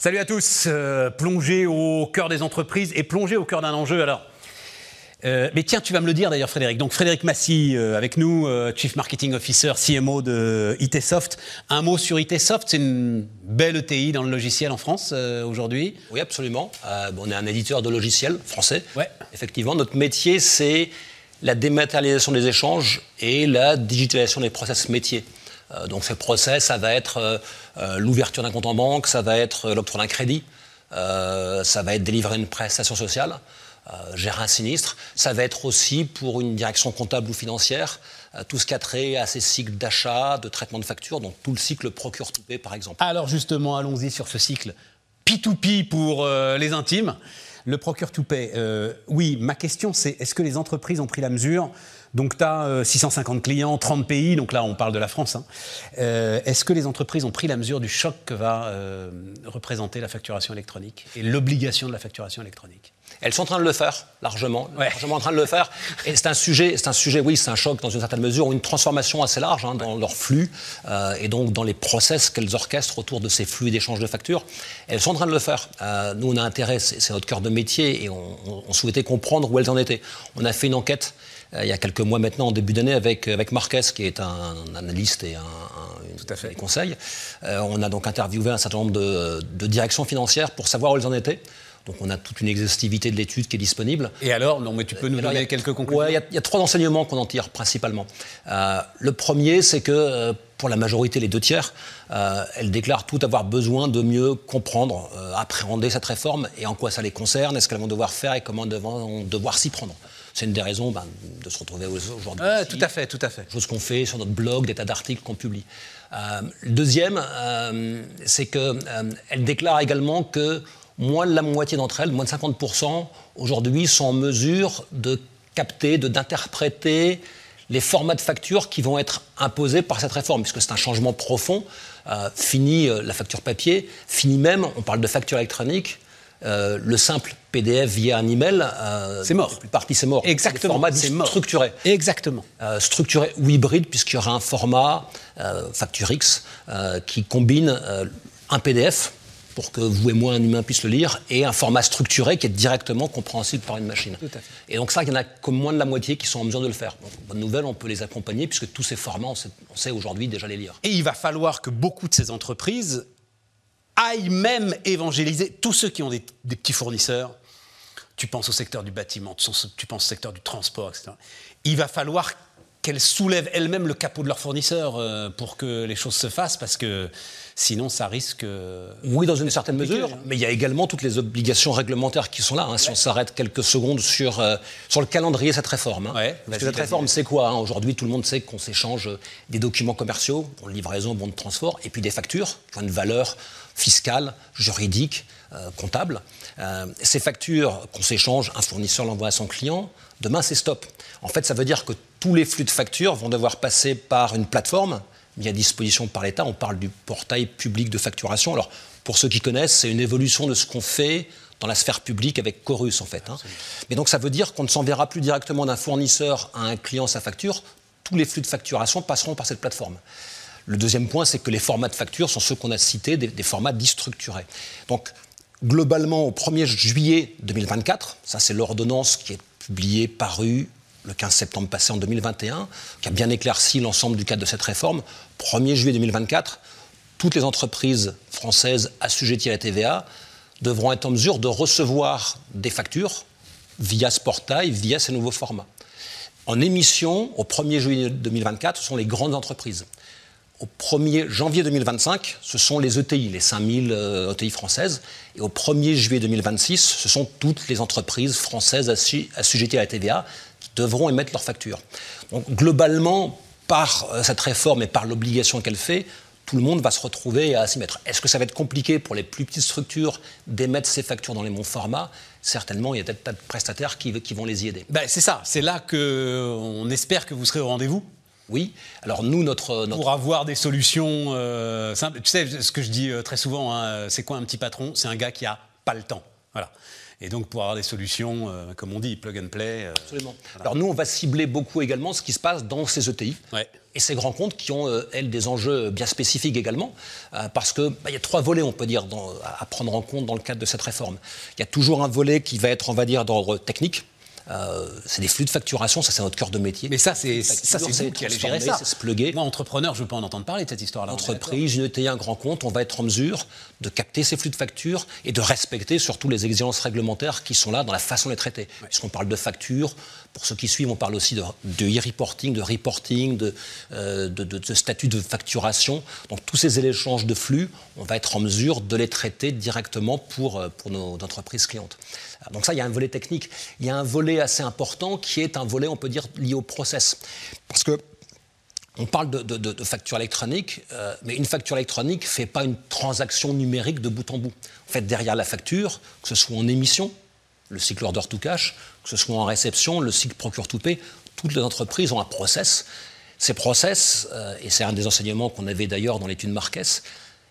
Salut à tous, euh, plongé au cœur des entreprises et plongé au cœur d'un enjeu. Alors, euh, mais tiens, tu vas me le dire d'ailleurs, Frédéric. Donc, Frédéric Massy, euh, avec nous, euh, Chief Marketing Officer, CMO de ITsoft. Un mot sur ITsoft, c'est une belle ETI dans le logiciel en France aujourd'hui. Oui, absolument. Bon, on est un éditeur de logiciels français. Ouais. Effectivement, notre métier, c'est la dématérialisation des échanges et la digitalisation des process métiers. Euh, donc, ces process, ça va être euh, euh, l'ouverture d'un compte en banque, ça va être l'octroi d'un crédit, ça va être délivrer une prestation sociale, gérer un sinistre. Ça va être aussi pour une direction comptable ou financière, tout ce qui a trait à ces cycles d'achat, de traitement de factures, donc tout le cycle procure-to-pay, par exemple. Alors justement, allons-y sur ce cycle P2P pour les intimes. Le procure to pay. Oui, ma question c'est est-ce que les entreprises ont pris la mesure Donc tu as 650 clients, 30 pays, donc là on parle de la France. hein. Euh, est-ce que les entreprises ont pris la mesure du choc que va euh, représenter la facturation électronique et l'obligation de la facturation électronique? Elles sont en train de le faire, largement, Ouais. largement en train de le faire. Et c'est un sujet, c'est un sujet, oui, c'est un choc dans une certaine mesure, ou une transformation assez large hein, dans leur flux euh, et donc dans les process qu'elles orchestrent autour de ces flux d'échange de factures. Elles sont en train de le faire. Euh, nous, on a intérêt, c'est notre cœur de métier, et on, on- on souhaitait comprendre où elles en étaient. On a fait une enquête il y a quelques mois maintenant, en début d'année, avec, avec Marquez, qui est un, analyste et un, un- une- Tout à fait. des conseils. Euh, on a donc interviewé un certain nombre de, de directions financières pour savoir où elles en étaient. Donc on a toute une exhaustivité de l'étude qui est disponible. Et alors, non mais tu peux nous Alors, donner a- quelques conclusions? il y a- il y, a trois enseignements qu'on en tire principalement. Euh, le premier, c'est que euh, pour la majorité, les deux tiers, euh, elles déclarent tout avoir besoin de mieux comprendre, euh, appréhender cette réforme et en quoi ça les concerne, est-ce qu'elles vont devoir faire et comment elles vont devoir s'y prendre. C'est une des raisons ben, de se retrouver aujourd'hui. Ah, Tout à fait, tout à fait. chose qu'on fait sur notre blog, des tas d'articles qu'on publie. Euh, le deuxième, euh, c'est qu'elle déclare également que moins de la moitié d'entre elles, moins de 50%, aujourd'hui sont en mesure de capter, de- d'interpréter les formats de factures qui vont être imposés par cette réforme, puisque c'est un changement profond. Euh, fini euh, la facture papier, fini même, on parle de facture électronique, euh, le simple PDF via un email, euh, C'est mort. la plupart partie c'est mort. Exactement, mort. structurés Exactement. euh, structuré ou hybride, puisqu'il y aura un format euh, Facture X euh, qui combine euh, un PDF pour que vous et moi, un humain, puisse le lire, et un format structuré qui est directement compréhensible par une machine. Tout à fait. Et donc ça, il y en a comme moins de la moitié qui sont en mesure de le faire. Donc, bonne nouvelle, on peut les accompagner, puisque tous ces formats, on sait, on sait aujourd'hui déjà les lire. Et il va falloir que beaucoup de ces entreprises aillent même évangéliser tous ceux qui ont des, des petits fournisseurs. Tu penses au secteur du bâtiment, tu penses- au secteur du transport, etc. Il va falloir qu'elles soulèvent elles-mêmes le capot de leurs fournisseurs euh, pour que les choses se fassent, parce que sinon ça risque... euh, Oui, dans une certaine mesure, mais il y a également toutes les obligations réglementaires qui sont là. hein, Si on s'arrête quelques secondes sur, euh, sur le calendrier de cette réforme. hein. Ouais, Parce que cette réforme, c'est quoi hein? Aujourd'hui, tout le monde sait qu'on s'échange des documents commerciaux, bon, livraison, bon de transport, et puis des factures qui ont une valeur fiscale, juridique, euh, comptable. Euh, ces factures qu'on s'échange, un fournisseur l'envoie à son client, demain c'est stop. En fait, ça veut dire que tous les flux de factures vont devoir passer par une plateforme mis à disposition par l'État. On parle du portail public de facturation. Alors, pour ceux qui connaissent, c'est une évolution de ce qu'on fait dans la sphère publique avec Chorus, en fait. hein. Mais donc, ça veut dire qu'on ne s'enverra plus directement d'un fournisseur à un client sa facture. Tous les flux de facturation passeront par cette plateforme. Le deuxième point, c'est que les formats de facture sont ceux qu'on a cités, des, formats dits structurés. Donc, globalement, au 1er juillet 2024, ça c'est l'ordonnance qui est publiée, parue le 15 septembre passé en 2021, qui a bien éclairci l'ensemble du cadre de cette réforme. 1er juillet 2024, toutes les entreprises françaises assujetties à la TVA devront être en mesure de recevoir des factures via ce portail, via ces nouveaux formats. En émission, au 1er juillet 2024, ce sont les grandes entreprises. Au 1er janvier 2025, ce sont les ETI, les 5000 euh, ETI françaises. Et au 1er juillet 2026, ce sont toutes les entreprises françaises assu- assujetties à la TVA qui devront émettre leurs factures. Donc globalement, par euh, cette réforme et par l'obligation qu'elle fait, tout le monde va se retrouver à s'y mettre. Est-ce que ça va être compliqué pour les plus petites structures d'émettre ces factures dans les bons formats? Certainement, il y a des tas de prestataires qui, qui vont les y aider. Ben, c'est ça, c'est là qu'on espère que vous serez au rendez-vous Oui. Alors nous, notre, notre pour avoir des solutions euh, simples. Tu sais, ce que je dis euh, très souvent, hein, c'est quoi un petit patron? C'est un gars qui a pas le temps. Voilà. Et donc pour avoir des solutions, comme on dit, plug and play. Absolument. Alors nous, on va cibler beaucoup également ce qui se passe dans ces ETI. Et ces grands comptes qui ont, elles, des enjeux bien spécifiques également, parce qu'il bah, y a trois volets, on peut dire, à prendre en compte dans le cadre de cette réforme. Il y a toujours un volet qui va être, on va dire, d'ordre technique, euh, c'est des flux de facturation, ça c'est notre cœur de métier. Mais ça, c'est ça, c'est vous qui allez gérer ça. Se pluguer. Moi, entrepreneur, je veux pas en entendre parler de cette histoire-là. Entreprise, une ETI, un grand compte, on va être en mesure de capter ces flux de factures et de respecter surtout les exigences réglementaires qui sont là dans la façon de les traiter. Puisqu'on parle de factures, pour ceux qui suivent, on parle aussi de, e-reporting, de reporting, de, euh, de, de, statut de facturation. Donc tous ces échanges de flux, on va être en mesure de les traiter directement pour, euh, pour nos entreprises clientes. Donc ça, il y a un volet technique. Il y a un volet assez important qui est un volet, on peut dire, lié au process. Parce que on parle de, facture électronique, euh, mais une facture électronique ne fait pas une transaction numérique de bout en bout. En fait, derrière la facture, que ce soit en émission, le cycle order to cash, que ce soit en réception, le cycle procure to pay, toutes les entreprises ont un process. Ces process, euh, et c'est un des enseignements qu'on avait d'ailleurs dans l'étude Marques,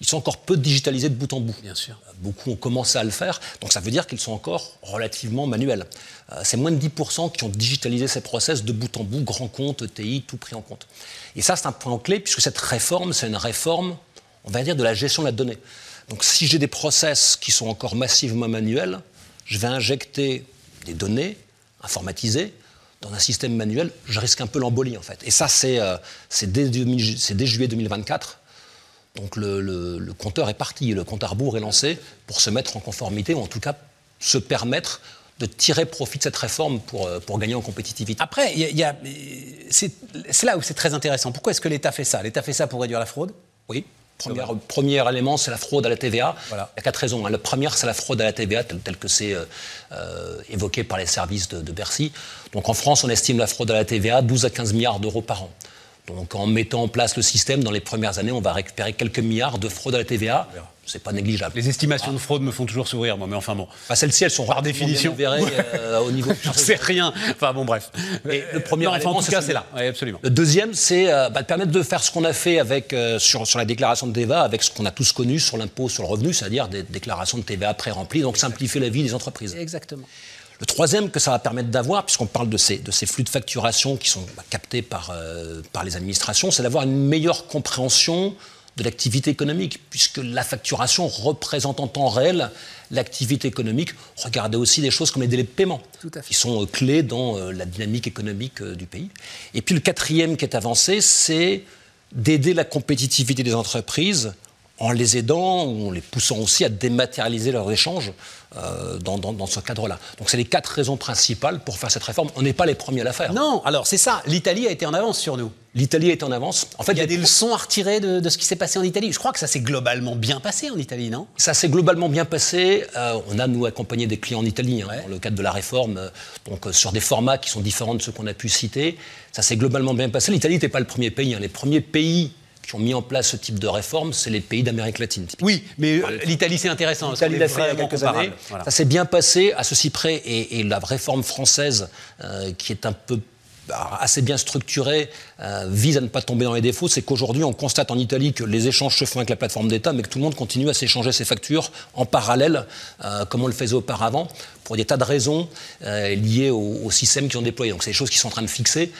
ils sont encore peu digitalisés de bout en bout. Bien sûr. Beaucoup ont commencé à le faire, donc ça veut dire qu'ils sont encore relativement manuels. Euh, c'est moins de 10% qui ont digitalisé ces process de bout en bout, grand compte, ETI, tout pris en compte. Et ça, c'est un point clé, puisque cette réforme, c'est une réforme, on va dire, de la gestion de la donnée. Donc si j'ai des process qui sont encore massivement manuels, je vais injecter des données informatisées dans un système manuel, je risque un peu l'embolie en fait. Et ça, c'est euh, dès, dès, juillet 2024 donc le, compteur est parti, le compte à rebours est lancé pour se mettre en conformité, ou en tout cas se permettre de tirer profit de cette réforme pour, euh, pour gagner en compétitivité. Après, c'est là où c'est très intéressant. Pourquoi est-ce que l'État fait ça? L'État fait ça pour réduire la fraude? Oui. Premier, premier élément, c'est la fraude à la TVA. Il y a quatre raisons. Hein. La première, c'est la fraude à la TVA, telle, que c'est euh, euh, évoqué par les services de, de Bercy. Donc en France, on estime la fraude à la TVA 12 à 15 milliards d'euros par an. Donc en mettant en place le système, dans les premières années, on va récupérer quelques milliards de fraude à la TVA. C'est pas négligeable. Les estimations de fraude me font toujours sourire, moi, mais enfin bon. Bah, Celles-ci, elles sont par définition. Euh, au niveau. J'en sais rien. Enfin bon, bref. le premier non, en tout cas, c'est là. Oui, absolument. Le deuxième, c'est euh, bah, de permettre de faire ce qu'on a fait avec, euh, sur, sur, la déclaration de TVA, avec ce qu'on a tous connu sur l'impôt sur le revenu, c'est-à-dire des déclarations de TVA pré-remplies, donc simplifier la vie des entreprises. Exactement. Le troisième que ça va permettre d'avoir, puisqu'on parle de ces, de ces, flux de facturation qui sont bah, captés par, euh, par les administrations, c'est d'avoir une meilleure compréhension de l'activité économique, puisque la facturation représente en temps réel l'activité économique. Regardez aussi des choses comme les délais de paiement, qui sont euh, clés dans euh, la dynamique économique du pays. Et puis le quatrième qui est avancé, c'est d'aider la compétitivité des entreprises en les aidant ou en les poussant aussi à dématérialiser leurs échanges euh, dans, ce cadre-là. Donc c'est les quatre raisons principales pour faire cette réforme. On n'est pas les premiers à la faire. Non, alors c'est ça. L'Italie a été en avance sur nous. L'Italie est en avance. En fait, il y a des leçons à retirer de, ce qui s'est passé en Italie. Je crois que ça s'est globalement bien passé en Italie, non? Ça s'est globalement bien passé. Euh, on a, nous, accompagné des clients en Italie hein, dans le cadre de la réforme, euh, donc sur des formats qui sont différents de ceux qu'on a pu citer. Ça s'est globalement bien passé. L'Italie n'était pas le premier pays. Hein. Les premiers pays qui ont mis en place ce type de réforme, c'est les pays d'Amérique latine. Oui, mais l'Italie, c'est intéressant. L'Italie l'a fait il y a quelques années. Ça s'est bien passé à ceci près. Et, la réforme française, euh, qui est un peu bah, assez bien structurée, euh, vise à ne pas tomber dans les défauts. C'est qu'aujourd'hui, on constate en Italie que les échanges se font avec la plateforme d'État, mais que tout le monde continue à s'échanger ses factures en parallèle, euh, comme on le faisait auparavant, pour des tas de raisons liées au, au système qu'ils ont déployé. Donc, c'est des choses qui sont en train de fixer.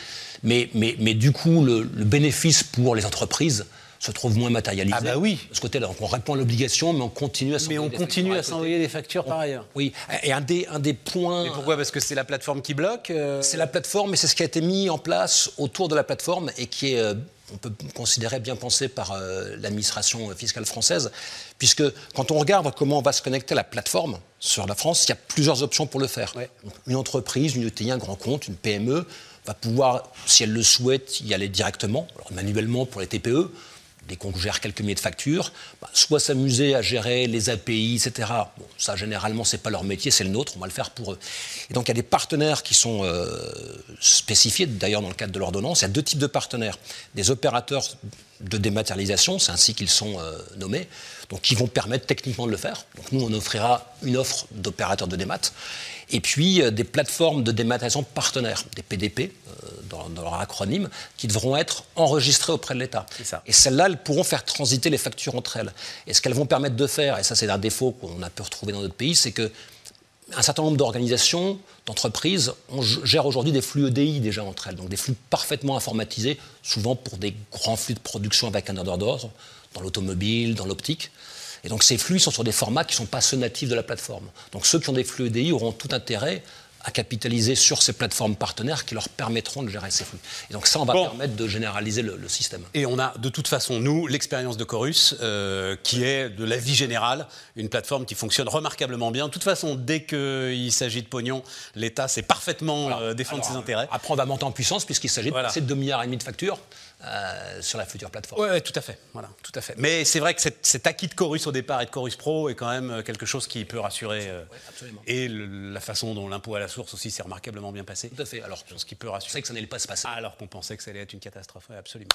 Mais, mais, mais du coup, le, bénéfice pour les entreprises se trouve moins matérialisé. Ah bah oui. De ce côté-là, on répond à l'obligation, mais on continue à s'envoyer. Mais on continue à s'envoyer des factures par ailleurs. Oui. Et un des, un des points. Mais pourquoi? Parce que c'est la plateforme qui bloque. Euh? C'est la plateforme, mais c'est ce qui a été mis en place autour de la plateforme et qui est euh, on peut considérer bien pensé par euh, l'administration fiscale française, puisque quand on regarde comment on va se connecter à la plateforme sur la France, il y a plusieurs options pour le faire. Une entreprise, une ETI, un grand compte, une PME va pouvoir, si elle le souhaite, y aller directement, manuellement pour les TPE, dès qu'on gère quelques milliers de factures, bah, soit s'amuser à gérer les API, etc. Ça, généralement, ce n'est pas leur métier, c'est le nôtre, on va le faire pour eux. Et donc, il y a des partenaires qui sont euh, spécifiés, d'ailleurs, dans le cadre de l'ordonnance. Il y a deux types de partenaires. Des opérateurs de dématérialisation, c'est ainsi qu'ils sont euh, nommés, donc qui vont permettre techniquement de le faire. Donc, nous, on offrira une offre d'opérateurs de démat et puis euh, des plateformes de dématérialisation partenaires, des PDP, dans, leur acronyme, qui devront être enregistrées auprès de l'État. Et celles-là, elles pourront faire transiter les factures entre elles. Et ce qu'elles vont permettre de faire, et ça c'est un défaut qu'on a pu retrouver dans d'autres pays, c'est que un certain nombre d'organisations, d'entreprises, on gère aujourd'hui des flux EDI déjà entre elles, donc des flux parfaitement informatisés, souvent pour des grands flux de production avec un ordre d'ordre, dans l'automobile, dans l'optique. Et donc ces flux sont sur des formats qui ne sont pas ceux natifs de la plateforme. Donc ceux qui ont des flux EDI auront tout intérêt à capitaliser sur ces plateformes partenaires qui leur permettront de gérer ces flux. Et donc ça, on va permettre de généraliser le, système. Et on a de toute façon, nous, l'expérience de Chorus, euh, qui est de la vie générale, une plateforme qui fonctionne remarquablement bien. De toute façon, dès qu'il s'agit de pognon, l'État sait parfaitement euh, défendre ses intérêts. Après, on va monter en puissance puisqu'il s'agit de passer de 2 milliards et demi de factures. Euh, sur la future plateforme. Oui, tout à fait. Voilà, tout à fait. Mais c'est vrai que cet, acquis de Chorus au départ et de Chorus Pro est quand même quelque chose qui peut rassurer. absolument. Et la façon dont l'impôt à la source aussi s'est remarquablement bien passé. Tout à fait. Alors, ce qui peut rassurer. que ça n'allait pas se passer. Alors qu'on pensait que ça allait être une catastrophe. absolument.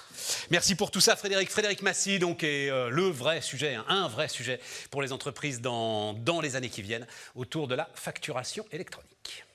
Merci pour tout ça, Frédéric. Frédéric Massy, donc, est euh, le vrai sujet, hein, un vrai sujet pour les entreprises dans, dans les années qui viennent autour de la facturation électronique.